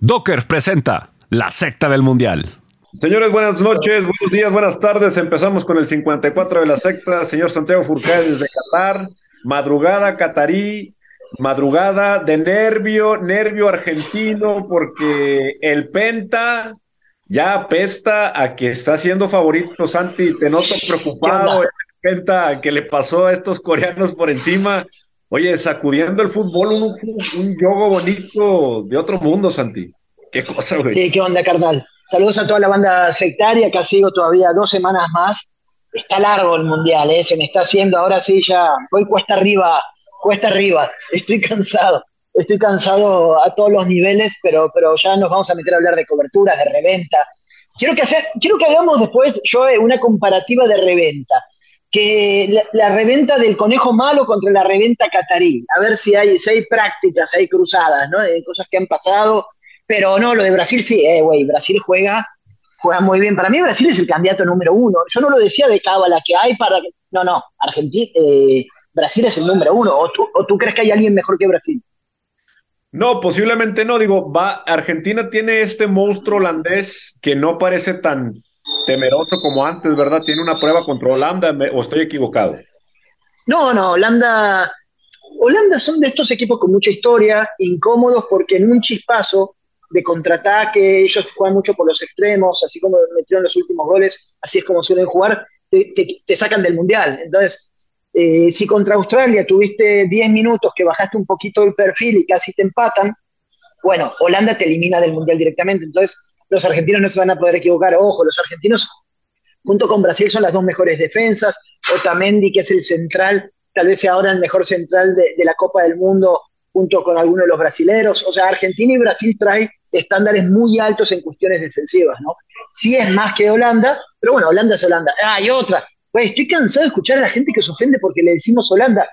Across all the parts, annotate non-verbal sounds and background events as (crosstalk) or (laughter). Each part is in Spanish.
Docker presenta la secta del mundial. Señores, buenas noches, buenos días, buenas tardes. Empezamos con el 54 de la secta. Señor Santiago Furcade desde Qatar. Madrugada catarí, madrugada de nervio, nervio argentino, porque el Penta ya apesta a que está siendo favorito. Santi, te noto preocupado. El Penta que le pasó a estos coreanos por encima. Oye, sacudiendo el fútbol, un, un yogo bonito de otro mundo, Santi. Qué cosa, güey. Sí, qué onda, carnal. Saludos a toda la banda sectaria, que ha sido todavía dos semanas más. Está largo el mundial, ¿eh? se me está haciendo, ahora sí ya voy cuesta arriba, cuesta arriba. (laughs) Estoy cansado, estoy cansado a todos los niveles, pero, pero ya nos vamos a meter a hablar de coberturas, de reventa. Quiero que, hacer, quiero que hagamos después, yo, una comparativa de reventa que la, reventa del conejo malo contra la reventa catarí, a ver si hay, si hay prácticas, hay cruzadas, ¿no? Hay cosas que han pasado, pero no, lo de Brasil sí, eh, güey, Brasil juega, juega muy bien. Para mí Brasil es el candidato número uno. Yo no lo decía de cábala que hay para... No, no, Argentina, eh, Brasil es el número uno. ¿O tú, ¿O tú crees que hay alguien mejor que Brasil? No, posiblemente no. Digo, va, Argentina tiene este monstruo holandés que no parece tan temeroso como antes, ¿verdad? Tiene una prueba contra Holanda, o estoy equivocado. No, no, Holanda, Holanda son de estos equipos con mucha historia, incómodos porque en un chispazo de contraataque, ellos juegan mucho por los extremos, así como metieron los últimos goles, así es como suelen jugar, te, sacan del mundial. Entonces, eh, si contra Australia tuviste 10 minutos que bajaste un poquito el perfil y casi te empatan, bueno, Holanda te elimina del mundial directamente. Entonces, los argentinos no se van a poder equivocar. Ojo, los argentinos junto con Brasil son las dos mejores defensas. Otamendi, que es el central, tal vez sea ahora el mejor central de, la Copa del Mundo junto con algunos de los brasileros. O sea, Argentina y Brasil traen estándares muy altos en cuestiones defensivas, ¿no? Sí es más que Holanda, pero bueno, Holanda es Holanda. Ah, y otra. estoy cansado de escuchar a la gente que se ofende porque le decimos Holanda.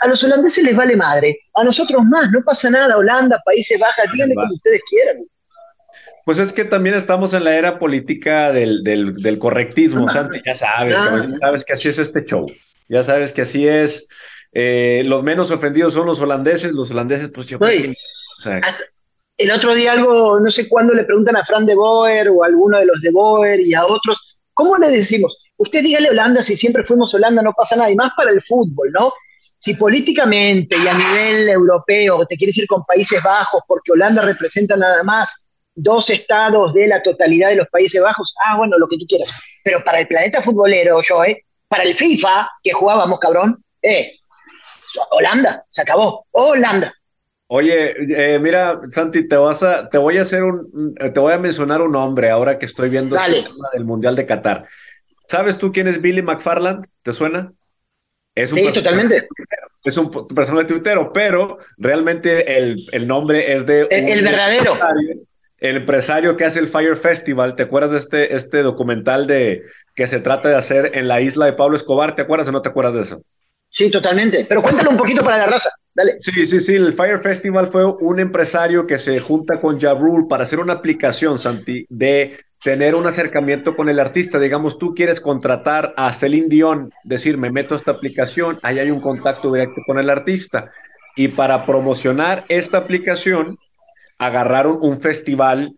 a los holandeses les vale madre, a nosotros más, no pasa nada, Holanda, Países Bajos, díganle como ustedes quieran. Pues es que también estamos en la era política del, del, correctismo, ya sabes, que, sabes que así es este show, ya sabes que así es. Eh, los menos ofendidos son los holandeses, los holandeses, pues yo. el otro día algo, no sé cuándo le preguntan a Fran de Boer o a alguno de los de Boer y a otros, ¿cómo le decimos? Usted dígale Holanda, si siempre fuimos Holanda no pasa nada, y más para el fútbol, ¿no? Si políticamente y a nivel europeo te quieres ir con Países Bajos porque Holanda representa nada más dos estados de la totalidad de los Países Bajos, ah, bueno, lo que tú quieras. Pero para el planeta futbolero, yo, ¿eh? Para el FIFA, que jugábamos, cabrón, eh, Holanda, se acabó, Holanda. Oye, eh, mira, Santi, te vas a, te voy a hacer un, te voy a mencionar un nombre ahora que estoy viendo el tema del Mundial de Qatar. ¿Sabes tú quién es Billy McFarland? ¿Te suena? Es un sí, totalmente. Es un personaje tuitero, pero realmente el, el nombre es de... El, verdadero el empresario que hace el Fire Festival, ¿te acuerdas de este, este documental de que se trata de hacer en la isla de Pablo Escobar? ¿Te acuerdas o no te acuerdas de eso? Sí, totalmente. Pero cuéntalo un poquito para la raza. Dale. Sí, sí, sí. El Fire Festival fue un empresario que se junta con Jabrul para hacer una aplicación, Santi, de tener un acercamiento con el artista. Digamos, tú quieres contratar a Celine Dion, decir, me meto a esta aplicación, ahí hay un contacto directo con el artista. Y para promocionar esta aplicación, agarraron un festival,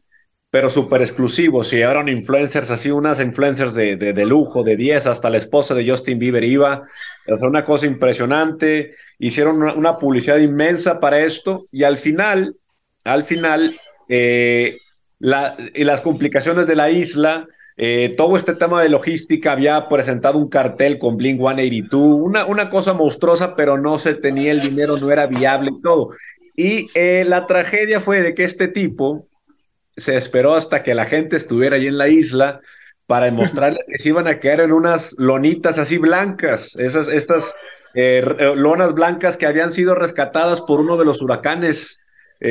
pero súper exclusivo. Si llevaron influencers, así unas influencers de, de, lujo, de 10, hasta la esposa de Justin Bieber iba. O una cosa impresionante. Hicieron una, publicidad inmensa para esto y al final, al final, eh, la, y las complicaciones de la isla, eh, todo este tema de logística había presentado un cartel con Blink 182, una, una cosa monstruosa, pero no se tenía el dinero, no era viable y todo. Y eh, la tragedia fue de que este tipo se esperó hasta que la gente estuviera ahí en la isla para (laughs) demostrarles que se iban a quedar en unas lonitas así blancas, esas, estas eh, eh, lonas blancas que habían sido rescatadas por uno de los huracanes,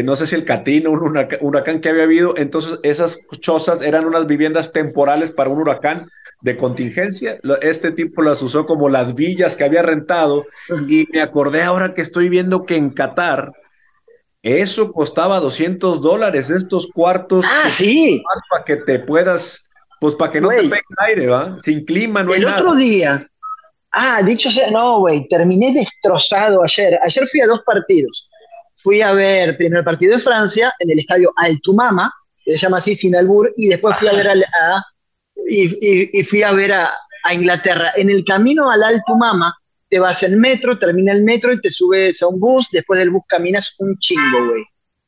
no sé si el Catino, un huracán, huracán que había habido, entonces esas chozas eran unas viviendas temporales para un huracán de contingencia. Este tipo las usó como las villas que había rentado. Y me acordé ahora que estoy viendo que en Qatar, eso costaba 200 dólares, estos cuartos. Ah, sí. Para que te puedas, pues para que no te pegue el aire, ¿va? Sin clima no hay nada. El otro día, ah, dicho sea, no, güey, terminé destrozado ayer. Ayer fui a dos partidos. fui a ver primero el partido de Francia en el estadio Altumama, que se llama así sin albur, y después fui a ver a, y, fui a ver a, Inglaterra. En el camino al Altumama, te vas en metro, termina el metro y te subes a un bus, después del bus caminas un chingo, güey.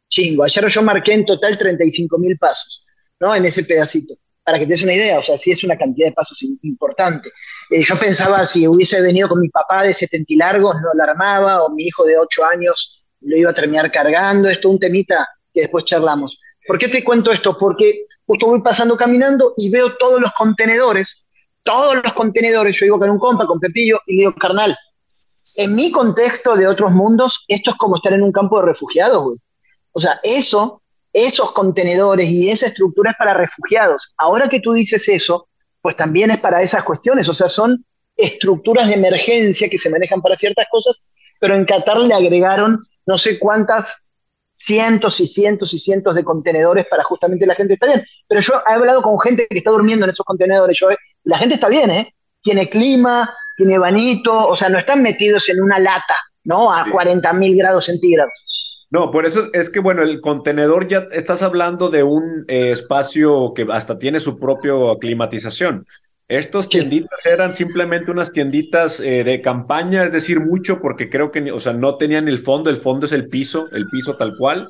Chingo. Ayer yo marqué en total 35 mil pasos, ¿no? En ese pedacito. Para que te des una idea, o sea, sí es una cantidad de pasos importante. Eh, yo pensaba si hubiese venido con mi papá de 70 y largos, no la armaba, o mi hijo de 8 años lo iba a terminar cargando. Esto es un temita que después charlamos. ¿Por qué te cuento esto? Porque justo voy pasando caminando y veo todos los contenedores, todos los contenedores. Yo digo con un compa, con Pepillo, y digo, carnal, en mi contexto de otros mundos, esto es como estar en un campo de refugiados, güey. O sea, eso, esos contenedores y esa estructura es para refugiados. Ahora que tú dices eso, pues también es para esas cuestiones. O sea, son estructuras de emergencia que se manejan para ciertas cosas, pero en Qatar le agregaron no sé cuántas cientos y cientos y cientos de contenedores para justamente la gente está bien. Pero yo he hablado con gente que está durmiendo en esos contenedores. Yo, la gente está bien, ¿eh? Tiene clima, tiene banito, o sea, no están metidos en una lata, ¿no? A 40 mil grados centígrados. No, por eso es que, bueno, el contenedor ya estás hablando de un eh, espacio que hasta tiene su propia climatización. Estos tienditas eran simplemente unas tienditas eh, de campaña, es decir, mucho porque creo que, o sea, no tenían el fondo, el fondo es el piso, el piso tal cual.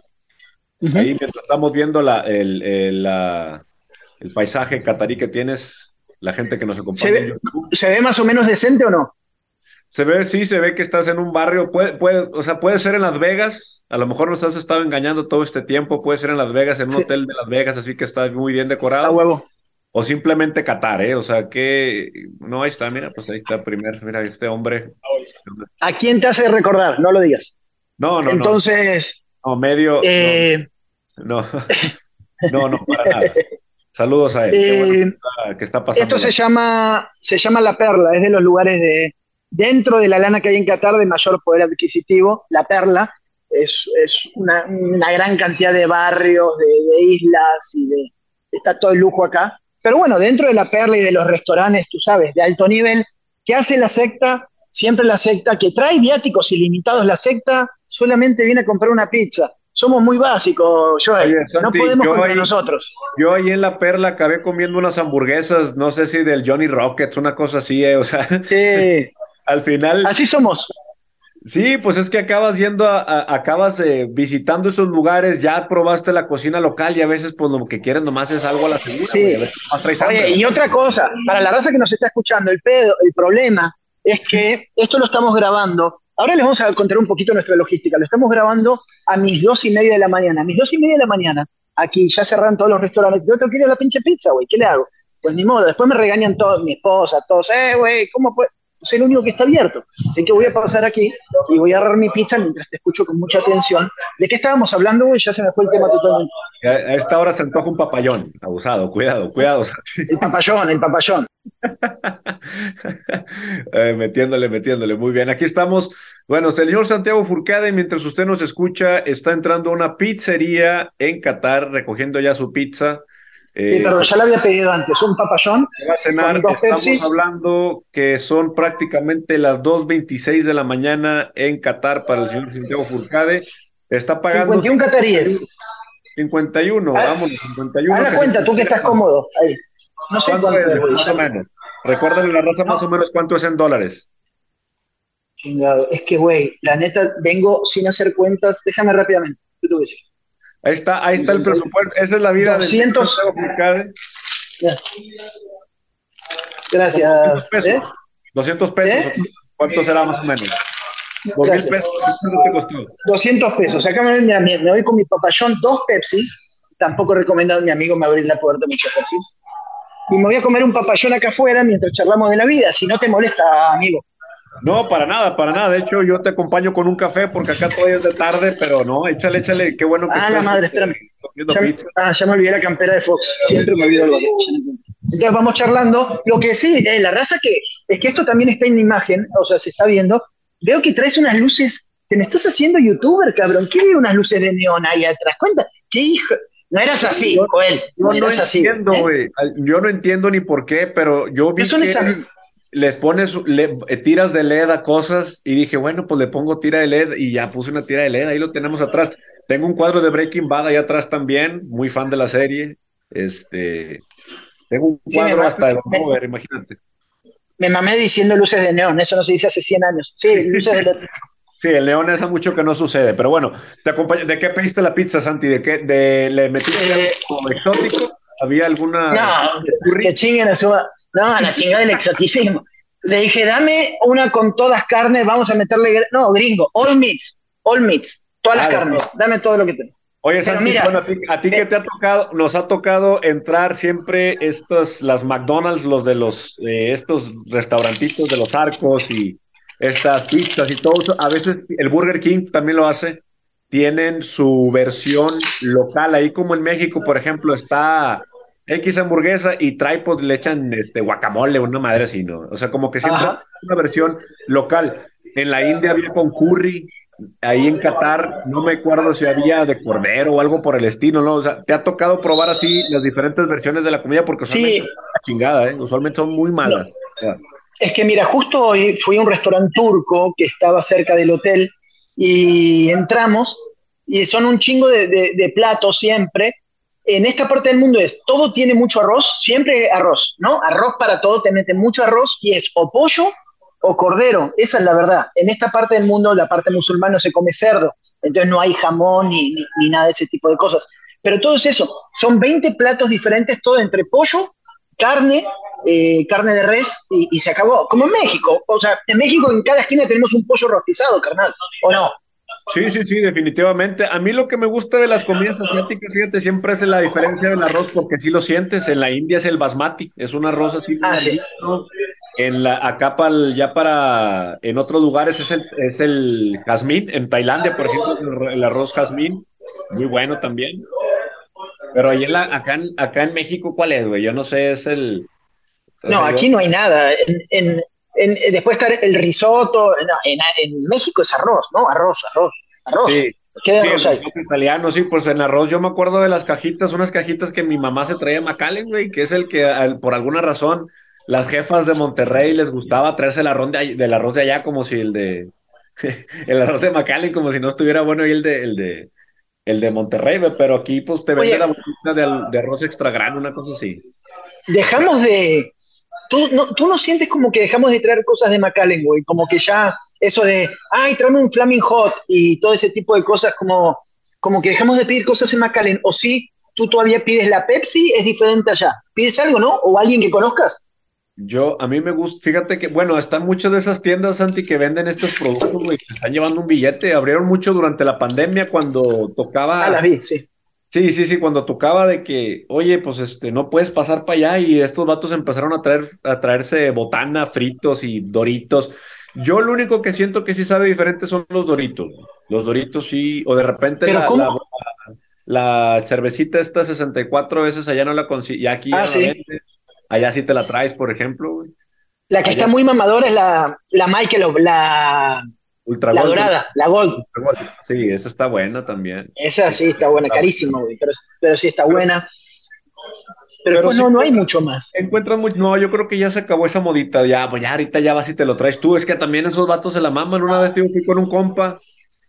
Ahí mientras estamos viendo la, el, el, paisaje catarí que tienes, la gente que nos acompaña. ¿Se ve, ¿Se ve más o menos decente o no? Se ve, sí, se ve que estás en un barrio, puede, puede, o sea, puede ser en Las Vegas, a lo mejor nos has estado engañando todo este tiempo, puede ser en Las Vegas, en un hotel de Las Vegas, así que está muy bien decorado. A huevo o simplemente Qatar, ¿eh? O sea, que no, ahí está, mira, pues ahí está primero, mira, este hombre. ¿A quién te hace recordar? No lo digas. No, no, Entonces. No, medio. Eh, no, (laughs) no, no, para nada. Saludos a él. Eh, que está pasando. Esto se llama, se llama La Perla, es de los lugares de, dentro de la lana que hay en Qatar de mayor poder adquisitivo, La Perla. Es, es una, gran cantidad de barrios, de, de islas y de, está todo el lujo acá. Pero bueno, dentro de la perla y de los restaurantes, tú sabes, de alto nivel, ¿qué hace la secta? Siempre la secta que trae viáticos ilimitados, la secta solamente viene a comprar una pizza. Somos muy básicos, Joel. no podemos con nosotros. Yo ahí en la perla acabé comiendo unas hamburguesas, no sé si del Johnny Rockets, una cosa así, eh, o sea. Sí. (laughs) al final. Así somos. Sí, pues es que acabas yendo, a, acabas eh, visitando esos lugares, ya probaste la cocina local y a veces pues lo que quieren nomás es algo a la segura. Sí. Oye, y otra cosa, para la raza que nos está escuchando, el pedo, el problema es que esto lo estamos grabando. Ahora les vamos a contar un poquito nuestra logística. Lo estamos grabando a mis dos y media de la mañana. A mis dos y media de la mañana, aquí ya cerraron todos los restaurantes. Yo tengo que ir a la pinche pizza, güey. ¿Qué le hago? Pues ni modo. Después me regañan todos, mi esposa, todos. Eh, güey, ¿cómo puede? Es el único que está abierto. Así que voy a pasar aquí y voy a agarrar mi pizza mientras te escucho con mucha atención. ¿De qué estábamos hablando? Ya se me fue el tema totalmente. A esta hora se antoja un papayón. Abusado, cuidado, cuidado. (laughs) El papayón, el papayón. (laughs) Eh, metiéndole, metiéndole. Muy bien. Aquí estamos. Bueno, señor Santiago Furcade, mientras usted nos escucha, está entrando a una pizzería en Qatar, recogiendo ya su pizza. Sí, pero ya lo había pedido antes, un papayón. Va a cenar, estamos hablando que son prácticamente las 2.26 de la mañana en Qatar para el señor Santiago Furcade. Está pagando. 51 cataríes. 51, ah, vamos, 51. Haz cuenta, tú que estás cómodo. Ahí. No sé cuánto, es, más o menos. Recuérdale la raza más o menos cuánto es en dólares. Chingado, es que, güey, la neta, vengo sin hacer cuentas. Déjame rápidamente. ¿Qué tú decir? Ahí está, ahí está el presupuesto. Esa es la vida 200, de Gracias. 200 pesos. ¿Eh? 200 pesos. ¿Eh? ¿Cuánto será más o menos? 200 pesos. 200 pesos. Acá me, me, me voy con mi papayón, dos Pepsis. Tampoco he recomendado a mi amigo me abrir la puerta muchas Pepsis. Y me voy a comer un papayón acá afuera mientras charlamos de la vida. Si no te molesta, amigo. No, para nada, para nada. De hecho, yo te acompaño con un café porque acá todavía es de tarde, pero no, échale, échale, qué bueno que Ah, la madre, espérame. Ya, ah, ya me olvidé la campera de Fox. Siempre me olvido algo. Entonces vamos charlando. Lo que sí, eh, la raza que es que esto también está en imagen, o sea, se está viendo. Veo que traes unas luces. Te me estás haciendo youtuber, cabrón. ¿Qué veo unas luces de neón ahí atrás? Cuenta, qué hijo. No eras así, Joel. No, no, eras así. Entiendo, ¿eh? Yo no entiendo ni por qué, pero yo vi ¿Qué son que... les pones, le, eh, tiras de LED a cosas y dije, bueno, pues le pongo tira de LED y ya puse una tira de LED, ahí lo tenemos atrás. Tengo un cuadro de Breaking Bad ahí atrás también, muy fan de la serie. Este, tengo un cuadro hasta de Mover, imagínate. Me mamé diciendo luces de neón, eso no se dice hace 100 años. Sí, (laughs) luces de neón. Sí, el neón es mucho que no sucede, pero bueno, te ¿de qué pediste la pizza, Santi? ¿De qué? De, ¿Le metiste eh, algo exótico? ¿Había alguna...? No, que chinguen a su... No, la chingada del exoticismo. Le dije, dame una con todas carnes, vamos a meterle... No, gringo, all meats, all meats, todas las carnes, dame todo lo que tengo. Oye, Santi, a ti, que te ha tocado, nos ha tocado entrar siempre estos, las McDonald's, los de los, eh, estos restaurantitos de los arcos y estas pizzas y todo eso. A veces el Burger King también lo hace. Tienen su versión local. Ahí como en México, por ejemplo, está X hamburguesa y pues le echan este guacamole, una madre así, ¿no? O sea, como que siempre una versión local. En la India había con curry, ahí en Qatar, no me acuerdo si había de cordero o algo por el estilo, ¿no? O sea, te ha tocado probar así las diferentes versiones de la comida porque usualmente sí. chingada, ¿eh? Usualmente son muy malas. Es que mira, justo hoy fui a un restaurante turco que estaba cerca del hotel y entramos y son un chingo de, de platos siempre. En esta parte del mundo es, todo tiene mucho arroz, siempre arroz, ¿no? Arroz para todo, te meten mucho arroz y es o pollo o cordero, esa es la verdad. En esta parte del mundo, la parte musulmana, se come cerdo, entonces no hay jamón ni, ni, nada de ese tipo de cosas. Pero todo es eso, son 20 platos diferentes, todo entre pollo, carne, eh, carne de res y, se acabó. Como en México, o sea, en México en cada esquina tenemos un pollo rostizado, carnal, ¿o no? Sí, sí, sí, definitivamente. A mí lo que me gusta de las comidas asiáticas, fíjate, siempre es la diferencia del arroz, porque si lo sientes. En la India es el basmati, es un arroz así. Ah, sí. En la, acá para ya para, en otros lugares es el, es el jazmín, en Tailandia, por ejemplo, el arroz jazmín, muy bueno también. Pero ahí en la, acá, en, acá en México, ¿cuál es, güey? Yo no sé, es el... No, aquí no hay nada. En, en, después está el risotto, en, México es arroz, ¿no? Arroz, arroz, arroz. Sí. ¿Qué arroz hay? italiano, sí, pues en arroz yo me acuerdo de las cajitas, unas cajitas que mi mamá se traía a Macallen, güey, que es el que por alguna razón las jefas de Monterrey les gustaba traerse el arroz de, del arroz de allá como si el de (laughs) el arroz de Macallen como si no estuviera bueno y el de el de el de Monterrey, pero aquí pues te vende la bolsita de, arroz extra grano, una cosa así. Dejamos de ¿Tú no, tú no sientes como que dejamos de traer cosas de Macallen, güey, como que ya eso de, ay, tráeme un Flaming Hot y todo ese tipo de cosas como como que dejamos de pedir cosas en Macallen o sí, tú todavía pides la Pepsi, es diferente allá. ¿Pides algo, no? ¿O alguien que conozcas? Yo, a mí me gusta, fíjate que, bueno, están muchas de esas tiendas, Santi, que venden estos productos, güey, se están llevando un billete. Abrieron mucho durante la pandemia cuando tocaba. Ah, la vi, sí. Sí, sí, sí, cuando tocaba de que, oye, pues este, no puedes pasar para allá y estos vatos empezaron a traer, a traerse botana, fritos y doritos. Yo lo único que siento que sí sabe diferente son los doritos. Los doritos sí, o de repente la, la, cervecita esta 64 veces allá no la consigo, y aquí ah, sí. Allá sí te la traes, por ejemplo, La que está muy mamadora es la, la Michael, la, Ultra la dorada, la Gold. Sí, esa está buena también. Esa sí está buena, carísima, pero, pero, sí está buena. Pero, pues no, no hay mucho más. Encuentran mucho. No, yo creo que ya se acabó esa modita. Ya, pues ya ahorita ya vas y te lo traes tú. Es que también esos vatos se la maman. Una vez tío, fui con un compa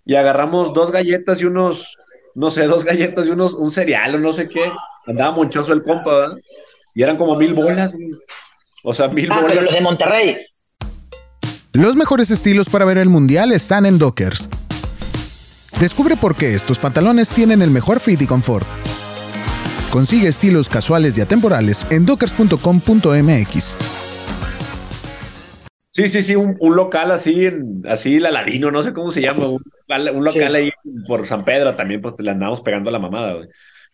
y agarramos dos galletas y unos, no sé, dos galletas y unos, un cereal o no sé qué. Andaba monchoso el compa, ¿verdad? Y eran como mil bolas, O sea, mil ah, bolas. Pero los de Monterrey. Los mejores estilos para ver el mundial están en Dockers. Descubre por qué estos pantalones tienen el mejor fit y confort. Consigue estilos casuales y atemporales en dockers.com.mx. Sí, sí, sí, un, local así, así la ladino, no sé cómo se llama, un, local ahí por San Pedro también, pues le andamos pegando a la mamada, güey.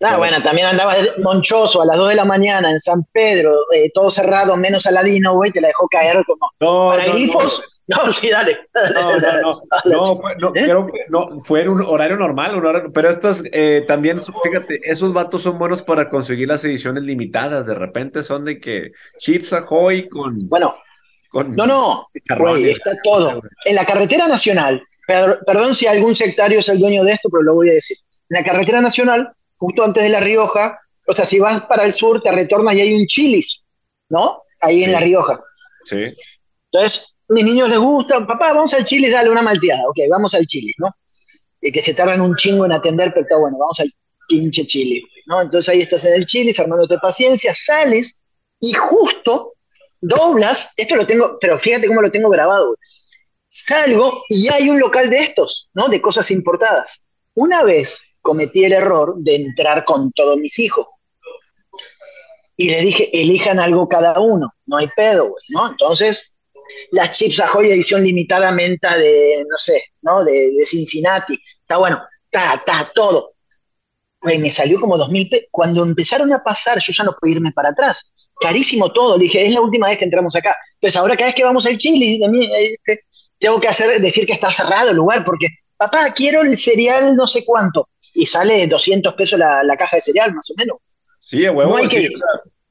Ah, bueno, también andaba monchoso a las 2 de la mañana en San Pedro, eh, todo cerrado, menos Aladino, güey, te la dejó caer como no, para no, grifos. No. sí, dale. No, no, no. (laughs) no, fue, no ¿Eh? creo que no, fue en un horario normal, un horario, pero estas eh, también, fíjate, esos vatos son buenos para conseguir las ediciones limitadas. De repente son de que Chips Ahoy con. Bueno, con no, no, güey, está todo. En la carretera nacional, perdón si algún sectario es el dueño de esto, pero lo voy a decir. En la carretera nacional justo antes de La Rioja, o sea, si vas para el sur, te retornas y hay un chilis, ¿no? Ahí en La Rioja. Sí. Entonces, mis niños les gusta, papá, vamos al chile, dale una malteada, ok, vamos al chile, ¿no? Y que se tardan un chingo en atender, pero está bueno, vamos al pinche chile, ¿no? Entonces ahí estás en el chile, de paciencia, sales y justo doblas, esto lo tengo, pero fíjate cómo lo tengo grabado, salgo y hay un local de estos, ¿no? De cosas importadas. Una vez cometí el error de entrar con todos mis hijos. Y le dije, elijan algo cada uno, no hay pedo, güey, ¿no? Entonces, las chips Ahoy edición limitada menta de, no sé, ¿no? De, de Cincinnati. Está bueno, está, está, todo. Güey, me salió como dos mil pesos. Cuando empezaron a pasar, yo ya no pude irme para atrás. Carísimo todo. Le dije, es la última vez que entramos acá. Entonces, ahora cada vez que vamos al Chile, este, tengo que hacer, decir que está cerrado el lugar, porque, papá, quiero el cereal no sé cuánto. Y sale 200 pesos la, caja de cereal, más o menos. Sí, huevo.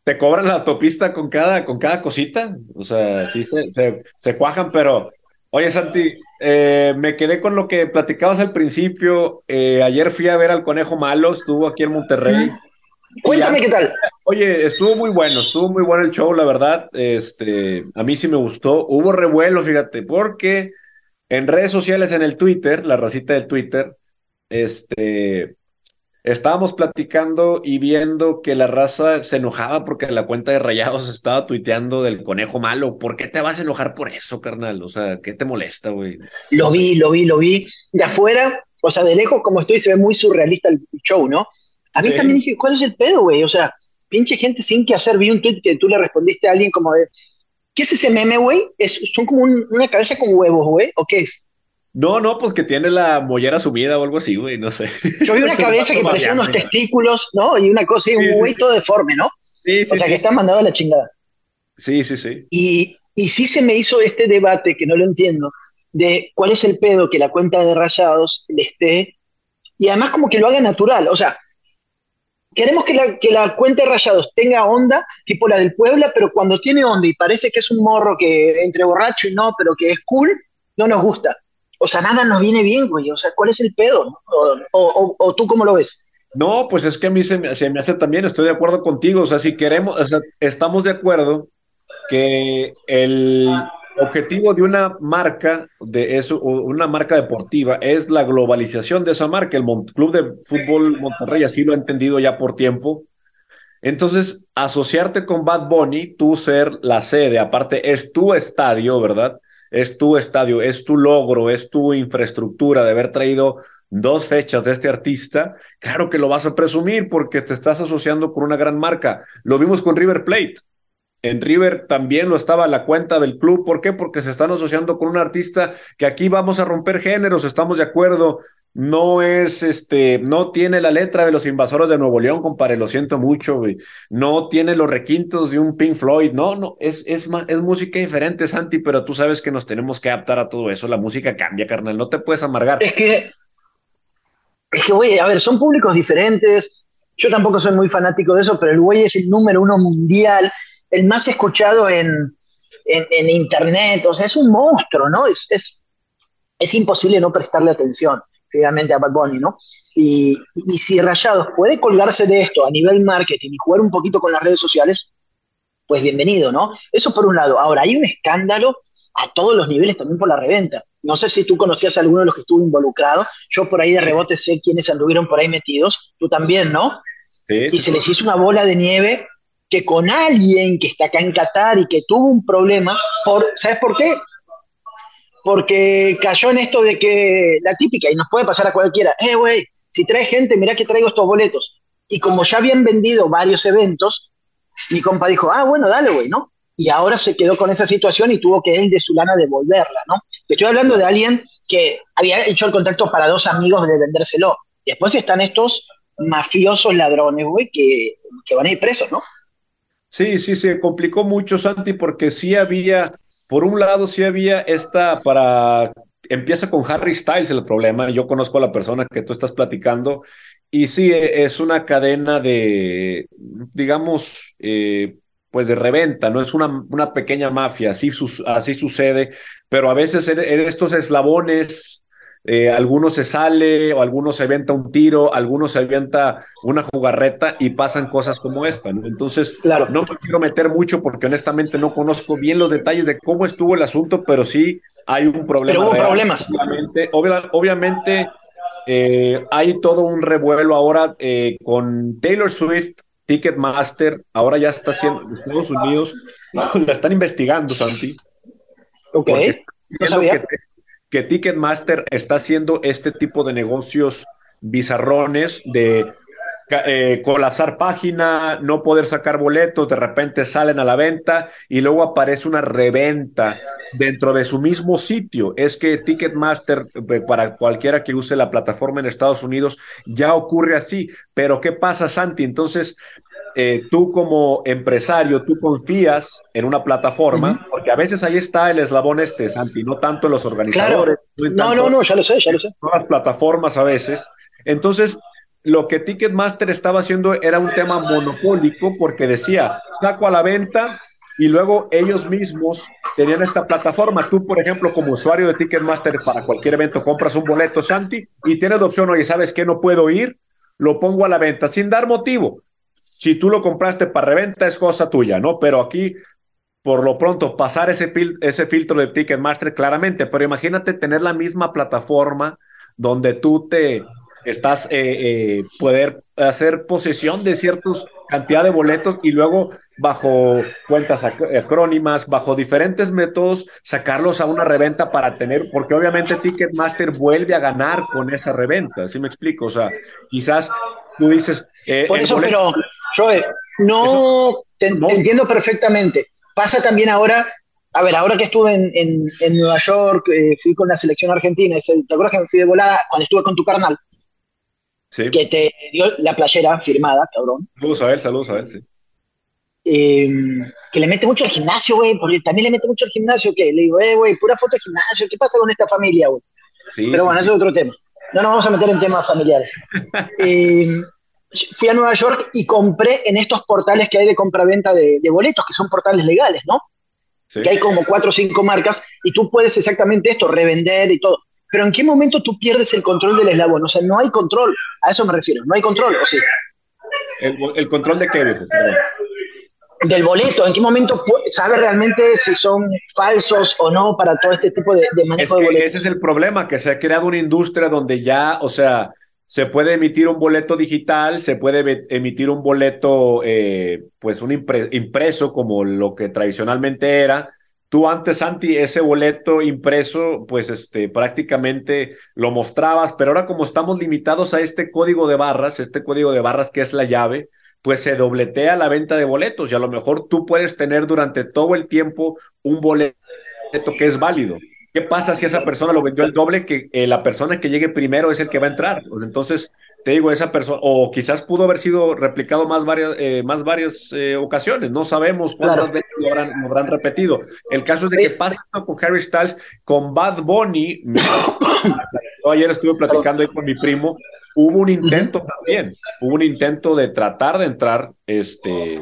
Te cobran la autopista con cada, con cada cosita. O sea, sí se, se, cuajan, pero. Oye, Santi, eh, me quedé con lo que platicabas al principio. Eh, ayer fui a ver al Conejo Malo, estuvo aquí en Monterrey. Cuéntame qué tal. Oye, estuvo muy bueno, estuvo muy bueno el show, la verdad. Este, a mí sí me gustó. Hubo revuelo, fíjate, porque en redes sociales, en el Twitter, la racita del Twitter, este, estábamos platicando y viendo que la raza se enojaba porque la cuenta de Rayados estaba tuiteando del conejo malo. ¿Por qué te vas a enojar por eso, carnal? O sea, ¿qué te molesta, güey? Lo vi, lo vi, lo vi. De afuera, o sea, de lejos como estoy, se ve muy surrealista el show, ¿no? A mí también dije, ¿cuál es el pedo, güey? O sea, pinche gente sin que hacer. Vi un tweet que tú le respondiste a alguien como de, ¿qué es ese meme, güey? ¿Son como una cabeza con huevos, güey? ¿O qué es? No, no, pues que tiene la mollera subida o algo así, güey, no sé. Yo vi una (laughs) cabeza que parecía unos testículos, ¿no? Y una cosa, y un güey todo deforme, ¿no? Sí, sí, o sea, que está mandado a la chingada. Sí, sí, sí. Y, y sí se me hizo este debate, que no lo entiendo, de cuál es el pedo que la cuenta de rayados le esté, y además como que lo haga natural. O sea, queremos que la, que la cuenta de rayados tenga onda, tipo la del Puebla, pero cuando tiene onda y parece que es un morro que entre borracho y no, pero que es cool, no nos gusta. O sea, nada nos viene bien, güey. O sea, ¿cuál es el pedo? O, tú cómo lo ves? No, pues es que a mí se me, se me, hace también, estoy de acuerdo contigo. O sea, si queremos, o sea, estamos de acuerdo que el objetivo de una marca, de eso, una marca deportiva, es la globalización de esa marca. El Club de Fútbol Monterrey así lo ha entendido ya por tiempo. Entonces, asociarte con Bad Bunny, tú ser la sede, aparte es tu estadio, ¿verdad? Es tu estadio, es tu logro, es tu infraestructura de haber traído dos fechas de este artista, claro que lo vas a presumir porque te estás asociando con una gran marca. Lo vimos con River Plate. En River también lo estaba la cuenta del club. ¿Por qué? Porque se están asociando con un artista que aquí vamos a romper géneros, estamos de acuerdo. No es este, no tiene la letra de los invasores de Nuevo León, compadre, lo siento mucho. No tiene los requintos de un Pink Floyd. No, no, es, es, es música diferente, Santi, pero tú sabes que nos tenemos que adaptar a todo eso. La música cambia, carnal, no te puedes amargar. Es que, es que, güey, a ver, son públicos diferentes. Yo tampoco soy muy fanático de eso, pero el güey es el número uno mundial el más escuchado en, en, internet, o sea, es un monstruo, ¿no? Es, es, es imposible no prestarle atención, finalmente, a Bad Bunny, ¿no? Y, y, si Rayados puede colgarse de esto a nivel marketing y jugar un poquito con las redes sociales, pues bienvenido, ¿no? Eso por un lado. Ahora, hay un escándalo a todos los niveles también por la reventa. No sé si tú conocías a alguno de los que estuvo involucrado. Yo por ahí de rebote sé quiénes anduvieron por ahí metidos. Tú también, ¿no? Sí, y se les hizo una bola de nieve que con alguien que está acá en Qatar y que tuvo un problema, por, ¿sabes por qué? Porque cayó en esto de que la típica, y nos puede pasar a cualquiera, eh, güey, si trae gente, mira que traigo estos boletos. Y como ya habían vendido varios eventos, mi compa dijo, ah, bueno, dale, güey, ¿no? Y ahora se quedó con esa situación y tuvo que él de su lana devolverla, ¿no? Estoy hablando de alguien que había hecho el contacto para dos amigos de vendérselo. Después están estos mafiosos ladrones, güey, que, que van a ir presos, ¿no? Sí, sí, se complicó mucho, Santi, porque sí había, por un lado, sí había esta para. Empieza con Harry Styles el problema. Yo conozco a la persona que tú estás platicando y sí, e, es una cadena de, digamos, eh, pues de reventa, no es una, una pequeña mafia, así, así sucede, pero a veces en, estos eslabones eh, alguno se sale o alguno se avienta un tiro, alguno se avienta una jugarreta y pasan cosas como esta. ¿no? Entonces, claro. no me quiero meter mucho porque honestamente no conozco bien los detalles de cómo estuvo el asunto, pero sí hay un problema. Pero hubo problemas. Obviamente, obviamente eh, hay todo un revuelo ahora eh, con Taylor Swift. Ticketmaster ahora ya está haciendo Estados Unidos (clears throat) la están investigando Santi ok no sabía que Ticketmaster está haciendo este tipo de negocios bizarrones de eh, colapsar página, no poder sacar boletos, de repente salen a la venta y luego aparece una reventa dentro de su mismo sitio. Es que Ticketmaster, eh, para cualquiera que use la plataforma en Estados Unidos, ya ocurre así. Pero ¿qué pasa, Santi? Entonces, eh, tú como empresario, tú confías en una plataforma, porque a veces ahí está el eslabón este, Santi, no tanto en los organizadores. No, no, no, ya lo sé, ya lo sé. las plataformas a veces. Entonces, lo que Ticketmaster estaba haciendo era un tema monopólico porque decía, saco a la venta y luego ellos mismos tenían esta plataforma. Tú, por ejemplo, como usuario de Ticketmaster para cualquier evento, compras un boleto, Santi, y tienes la opción, oye, ¿sabes qué? No puedo ir, lo pongo a la venta sin dar motivo si tú lo compraste para reventa es cosa tuya, ¿no? Pero aquí, por lo pronto, pasar ese, ese filtro de Ticketmaster claramente, pero imagínate tener la misma plataforma donde tú te estás, eh, eh, poder hacer posesión de ciertos cantidad de boletos y luego bajo cuentas acrónimas, bajo diferentes métodos, sacarlos a una reventa para tener, porque obviamente Ticketmaster vuelve a ganar con esa reventa, ¿sí me explico? O sea, quizás tú dices... Eh, Por eso, pero Joe, no, te, entiendo perfectamente. Pasa también ahora, a ver, ahora que estuve en, en, Nueva York, eh, fui con la selección argentina, ¿te acuerdas que me fui de volada cuando estuve con tu carnal? Sí. Que te dio la playera firmada, cabrón. Saludos a él, saludos a él, sí. Em, que le mete mucho al gimnasio, güey, porque también le mete mucho al gimnasio, que le digo, eh, güey, pura foto de gimnasio, ¿qué pasa con esta familia, güey? Sí, Pero bueno, eso es otro tema. No nos vamos a meter en temas familiares. (laughs) eh, fui a Nueva York y compré en estos portales que hay de compra-venta de, boletos, que son portales legales, ¿no? Que hay como cuatro o cinco marcas y tú puedes exactamente esto, revender y todo. Pero ¿en qué momento tú pierdes el control del eslabón? O sea, no hay control. A eso me refiero. No hay control, ¿o sí? ¿El, control de qué, Del boleto. ¿En qué momento sabes realmente si son falsos o no para todo este tipo de, de manejo de boletos? Ese es el problema, que se ha creado una industria donde ya, o sea, se puede emitir un boleto digital, se puede emitir un boleto, eh, pues un impreso como lo que tradicionalmente era. Tú antes, Santi, ese boleto impreso, pues este, prácticamente lo mostrabas, pero ahora como estamos limitados a este código de barras, este código de barras que es la llave, pues se dobletea la venta de boletos y a lo mejor tú puedes tener durante todo el tiempo un boleto que es válido. ¿Qué pasa si esa persona lo vendió el doble que eh, la persona que llegue primero es el que va a entrar? Pues entonces, te digo, esa persona, o quizás pudo haber sido replicado más varias, eh, más varias eh, ocasiones, no sabemos cuántas veces lo habrán, repetido. El caso es de que pasa con Harry Styles, con Bad Bunny, (coughs) ayer estuve platicando ahí con mi primo, hubo un intento también, hubo un intento de tratar de entrar este,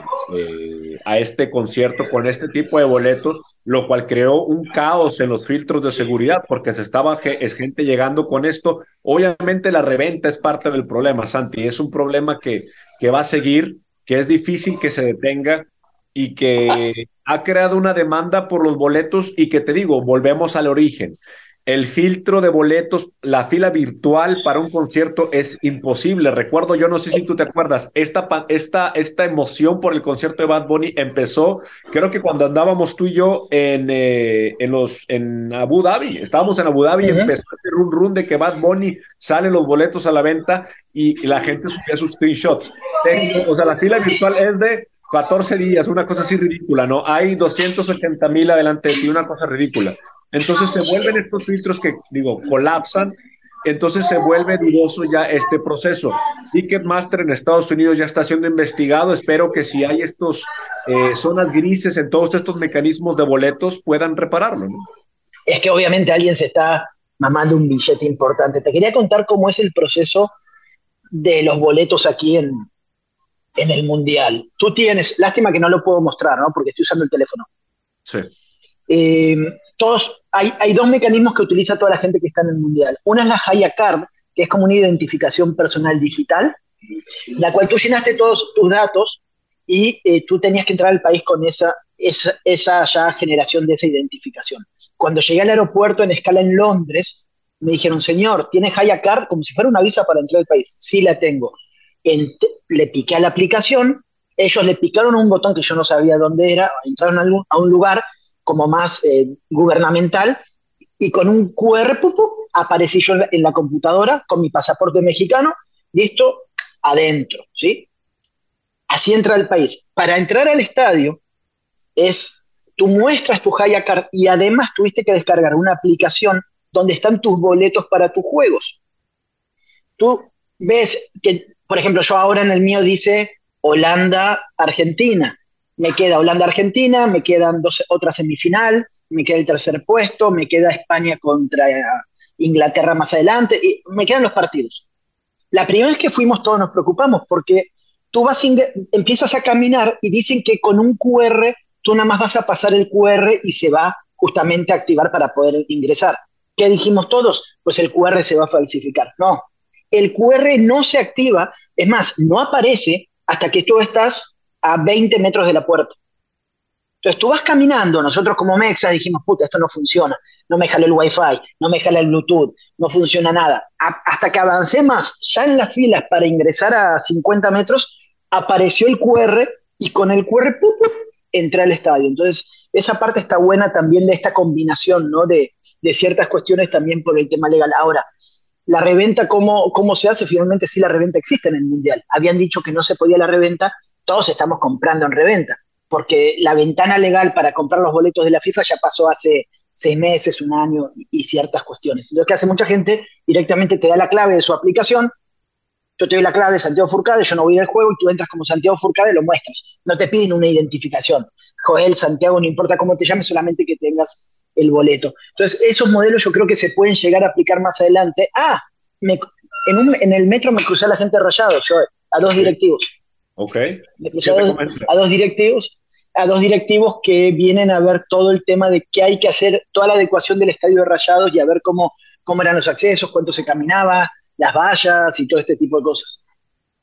a este concierto con este tipo de boletos lo cual creó un caos en los filtros de seguridad porque se estaba es gente llegando con esto. Obviamente la reventa es parte del problema, Santi, es un problema que, que va a seguir, que es difícil que se detenga y que ha creado una demanda por los boletos y que te digo, volvemos al origen el filtro de boletos, la fila virtual para un concierto es imposible. Recuerdo, yo no sé si tú te acuerdas, esta, esta, esta emoción por el concierto de Bad Bunny empezó, creo que cuando andábamos tú y yo en, eh, en, los, en Abu Dhabi, estábamos en Abu Dhabi y empezó este run run de que Bad Bunny salen los boletos a la venta y, la gente subía sus screenshots. O sea, la fila virtual es de 14 días, una cosa así ridícula, ¿no? Hay 280 mil adelante de ti, una cosa ridícula. Entonces se vuelven estos filtros que, digo, colapsan, entonces se vuelve dudoso ya este proceso. Ticketmaster en Estados Unidos ya está siendo investigado, espero que si hay estos eh, zonas grises en todos estos mecanismos de boletos puedan repararlo. Es que obviamente alguien se está mamando un billete importante. Te quería contar cómo es el proceso de los boletos aquí en, en el Mundial. Tú tienes, lástima que no lo puedo mostrar, ¿no? Porque estoy usando el teléfono. Sí. Eh, todos, hay, dos mecanismos que utiliza toda la gente que está en el mundial. Una es la Haya Card, que es como una identificación personal digital, la cual tú llenaste todos tus datos y eh, tú tenías que entrar al país con esa, esa, esa ya generación de esa identificación. Cuando llegué al aeropuerto en escala en Londres, me dijeron, señor, ¿tiene Haya Card como si fuera una visa para entrar al país? Sí la tengo. le piqué a la aplicación, ellos le picaron un botón que yo no sabía dónde era, entraron a, un lugar como más eh, gubernamental y con un QR aparecí yo en la, computadora con mi pasaporte mexicano y esto adentro, ¿sí? Así entra al país. Para entrar al estadio es, tú muestras tu Haya Card y además tuviste que descargar una aplicación donde están tus boletos para tus juegos. Tú ves que, por ejemplo, yo ahora en el mío dice Holanda-Argentina. Me queda Holanda-Argentina, me quedan dos, otra semifinal, me queda el tercer puesto, me queda España contra Inglaterra más adelante, y me quedan los partidos. La primera vez que fuimos todos nos preocupamos porque tú vas empiezas a caminar y dicen que con un QR tú nada más vas a pasar el QR y se va justamente a activar para poder ingresar. ¿Qué dijimos todos? Pues el QR se va a falsificar. No, el QR no se activa, es más, no aparece hasta que tú estás a 20 metros de la puerta. Entonces tú vas caminando, nosotros como Mexa dijimos, puta, esto no funciona, no me jala el Wi-Fi, no me jala el Bluetooth, no funciona nada. hasta que avancé más, ya en las filas para ingresar a 50 metros, apareció el QR y con el QR entré al estadio. Entonces, esa parte está buena también de esta combinación, ¿no? De, ciertas cuestiones también por el tema legal. Ahora, la reventa, ¿cómo, ¿cómo se hace? Finalmente sí la reventa existe en el Mundial. Habían dicho que no se podía la reventa, todos estamos comprando en reventa, porque la ventana legal para comprar los boletos de la FIFA ya pasó hace seis meses, un año y, ciertas cuestiones. Lo que hace mucha gente directamente te da la clave de su aplicación, yo te doy la clave de Santiago Furcade, yo no voy al juego y tú entras como Santiago Furcade y lo muestras. No te piden una identificación. Joel, Santiago, no importa cómo te llames, solamente que tengas el boleto. Entonces, esos modelos yo creo que se pueden llegar a aplicar más adelante. Ah, en, el metro me crucé a la gente rayado, yo, a dos directivos. Ok. Me crucé a dos, directivos, a dos directivos que vienen a ver todo el tema de qué hay que hacer, toda la adecuación del estadio de rayados y a ver cómo, cómo eran los accesos, cuánto se caminaba, las vallas y todo este tipo de cosas.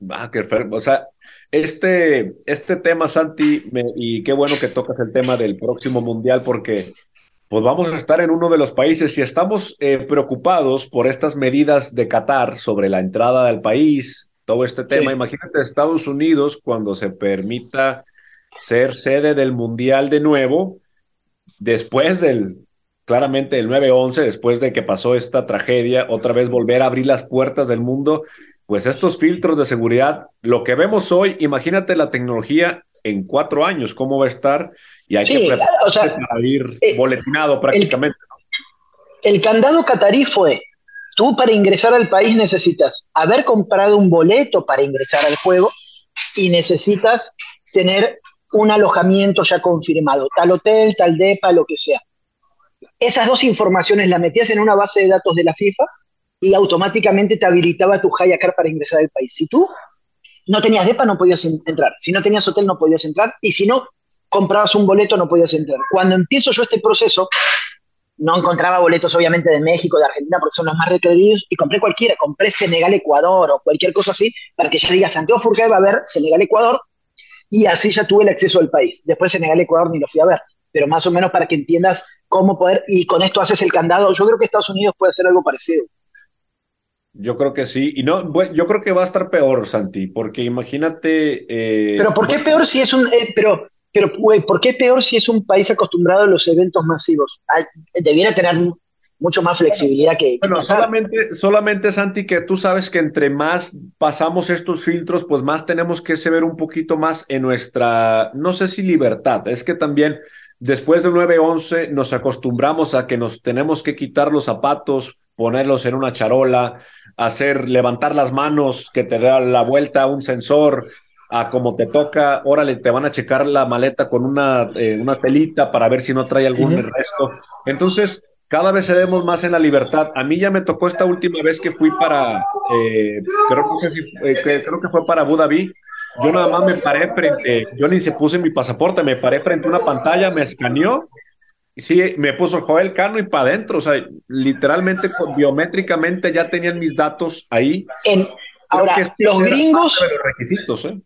Ah, qué O sea, este, este tema, Santi, y qué bueno que tocas el tema del próximo mundial, porque pues vamos a estar en uno de los países. Si estamos eh, preocupados por estas medidas de Qatar sobre la entrada del país, todo este tema, imagínate Estados Unidos cuando se permita ser sede del Mundial de nuevo, después del, claramente el 9-11, después de que pasó esta tragedia, otra vez volver a abrir las puertas del mundo, pues estos filtros de seguridad, lo que vemos hoy, imagínate la tecnología en cuatro años, cómo va a estar y hay que prepararse para ir eh, boletinado prácticamente. El, candado catarí fue, tú para ingresar al país necesitas haber comprado un boleto para ingresar al juego y necesitas tener un alojamiento ya confirmado, tal hotel, tal DEPA, lo que sea. Esas dos informaciones las metías en una base de datos de la FIFA y automáticamente te habilitaba tu Hayacar para ingresar al país. Si tú no tenías DEPA, no podías entrar. Si no tenías hotel, no podías entrar. Y si no comprabas un boleto, no podías entrar. Cuando empiezo yo este proceso, no encontraba boletos obviamente de México, de Argentina, porque son los más requeridos, y compré cualquiera, compré Senegal, Ecuador o cualquier cosa así, para que ya diga Santiago Furcade va a ver Senegal, Ecuador, y así ya tuve el acceso al país. Después Senegal, Ecuador ni lo fui a ver, pero más o menos para que entiendas cómo poder, y con esto haces el candado. Yo creo que Estados Unidos puede hacer algo parecido. Yo creo que sí. Y no, yo creo que va a estar peor, Santi, porque imagínate. Eh, pero ¿por qué peor si es un. Eh, pero, pero, güey, ¿por qué peor si es un país acostumbrado a los eventos masivos? debiera tener mucho más flexibilidad que. Bueno, solamente, solamente, Santi, que tú sabes que entre más pasamos estos filtros, pues más tenemos que se ver un poquito más en nuestra, no sé si libertad, es que también después del 9-11 nos acostumbramos a que nos tenemos que quitar los zapatos, ponerlos en una charola, hacer, levantar las manos, que te da la vuelta a un sensor, a como te toca, órale, te van a checar la maleta con una, eh, una telita para ver si no trae algún resto. Entonces, cada vez cedemos más en la libertad. A mí ya me tocó esta última vez que fui para, eh, creo, que, eh, creo que fue para Abu Dhabi. Yo nada más me paré frente, yo ni se puse mi pasaporte, me paré frente a una pantalla, me escaneó Sí, me puso Joel Cano y para adentro, o sea, literalmente biométricamente ya tenían mis datos ahí. En, ahora, los gringos... los requisitos, ¿eh?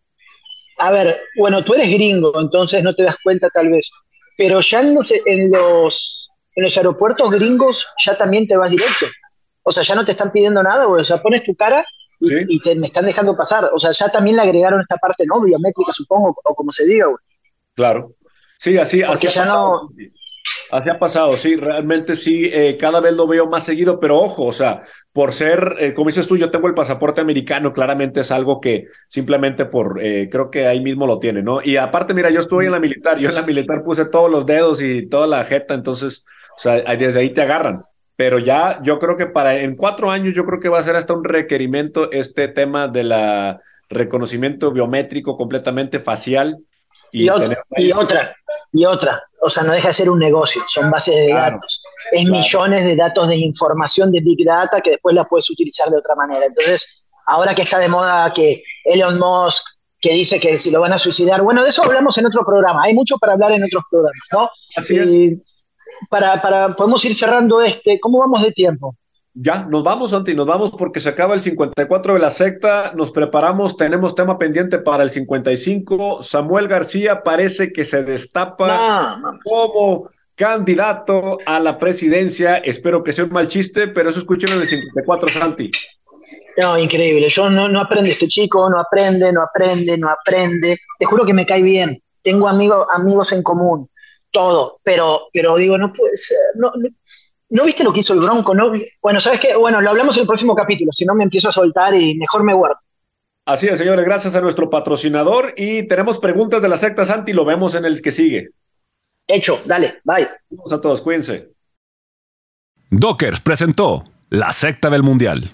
A ver, bueno, tú eres gringo, entonces no te das cuenta tal vez, pero ya en los, en los, en los aeropuertos gringos ya también te vas directo. O sea, ya no te están pidiendo nada, o sea, pones tu cara y, te, me están dejando pasar. O sea, ya también le agregaron esta parte no biométrica, supongo, o como se diga. Claro. Sí, así, así ha pasado. Así ha pasado, sí, realmente sí, eh, cada vez lo veo más seguido, pero ojo, o sea, por ser, eh, como dices tú, yo tengo el pasaporte americano, claramente es algo que simplemente por, eh, creo que ahí mismo lo tiene, ¿no? Y aparte, mira, yo estuve en la militar, yo en la militar puse todos los dedos y toda la jeta, entonces, o sea, desde ahí te agarran pero ya yo creo que para en cuatro años yo creo que va a ser hasta un requerimiento este tema de la reconocimiento biométrico completamente facial. Y, otra, y otra, y otra, o sea, no deja de ser un negocio, son bases de datos, es millones de datos de información de Big Data que después la puedes utilizar de otra manera. Entonces, ahora que está de moda que Elon Musk, que dice que si lo van a suicidar, bueno, de eso hablamos en otro programa, hay mucho para hablar en otros programas, ¿no? Así es para, para, podemos ir cerrando este, ¿cómo vamos de tiempo? Ya, nos vamos, Santi, nos vamos porque se acaba el 54 de la secta, nos preparamos, tenemos tema pendiente para el 55. Samuel García parece que se destapa como candidato a la presidencia. Espero que sea un mal chiste, pero eso escúchenlo en el 54, Santi. No, increíble. Yo no, no aprende este chico, no aprende, no aprende, no aprende. Te juro que me cae bien. Tengo amigos, amigos en común todo, pero, pero digo, no puede ser, no, no, viste lo que hizo el Bronco? ¿no? Bueno, ¿sabes qué? Bueno, lo hablamos en el próximo capítulo, si no me empiezo a soltar y mejor me guardo. Así es, señores, gracias a nuestro patrocinador y tenemos preguntas de la secta Santi, lo vemos en el que sigue. Hecho, dale, bye. Vamos a todos, cuídense. Dockers presentó la secta del Mundial.